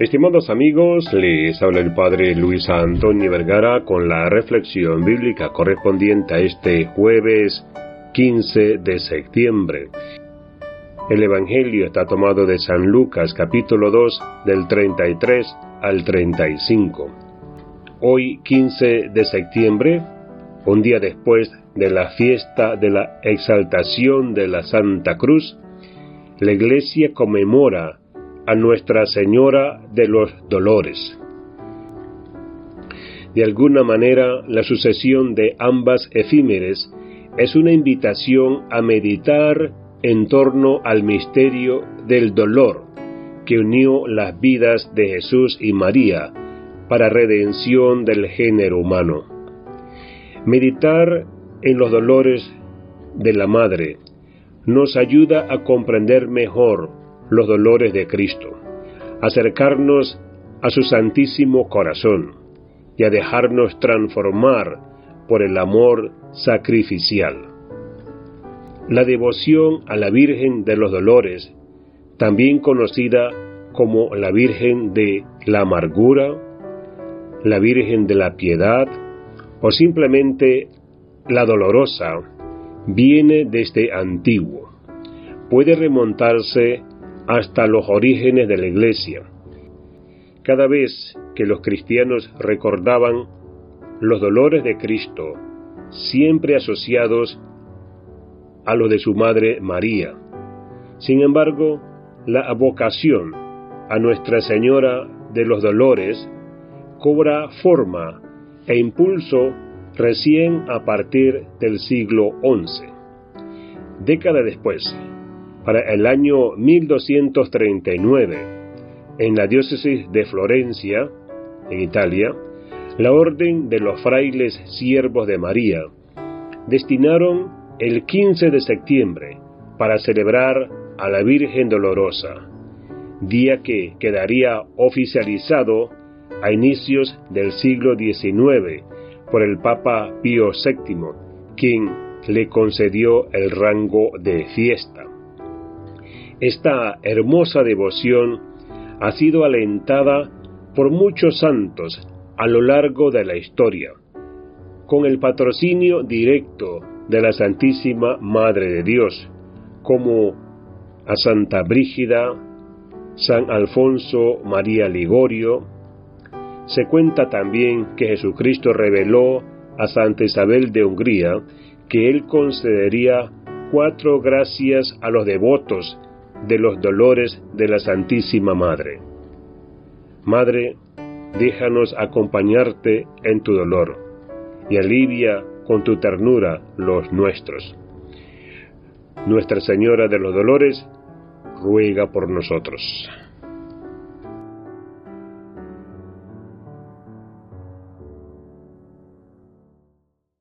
Estimados amigos, les habla el Padre Luis Antonio Vergara con la reflexión bíblica correspondiente a este jueves 15 de septiembre. El Evangelio está tomado de San Lucas capítulo 2 del 33 al 35. Hoy 15 de septiembre, un día después de la fiesta de la exaltación de la Santa Cruz, la Iglesia conmemora a Nuestra Señora de los Dolores. De alguna manera, la sucesión de ambas efímeres es una invitación a meditar en torno al misterio del dolor que unió las vidas de Jesús y María para redención del género humano. Meditar en los dolores de la Madre nos ayuda a comprender mejor los dolores de Cristo, acercarnos a su Santísimo Corazón y a dejarnos transformar por el amor sacrificial. La devoción a la Virgen de los Dolores, también conocida como la Virgen de la Amargura, la Virgen de la Piedad o simplemente la Dolorosa, viene desde antiguo. Puede remontarse hasta los orígenes de la Iglesia. Cada vez que los cristianos recordaban los dolores de Cristo, siempre asociados a los de su madre María. Sin embargo, la vocación a Nuestra Señora de los Dolores cobra forma e impulso recién a partir del siglo XI. Década después, para el año 1239, en la diócesis de Florencia, en Italia, la Orden de los Frailes Siervos de María destinaron el 15 de septiembre para celebrar a la Virgen Dolorosa, día que quedaría oficializado a inicios del siglo XIX por el Papa Pío VII, quien le concedió el rango de fiesta. Esta hermosa devoción ha sido alentada por muchos santos a lo largo de la historia, con el patrocinio directo de la Santísima Madre de Dios, como a Santa Brígida, San Alfonso María Ligorio. Se cuenta también que Jesucristo reveló a Santa Isabel de Hungría que él concedería cuatro gracias a los devotos de los dolores de la Santísima Madre. Madre, déjanos acompañarte en tu dolor y alivia con tu ternura los nuestros. Nuestra Señora de los Dolores, ruega por nosotros.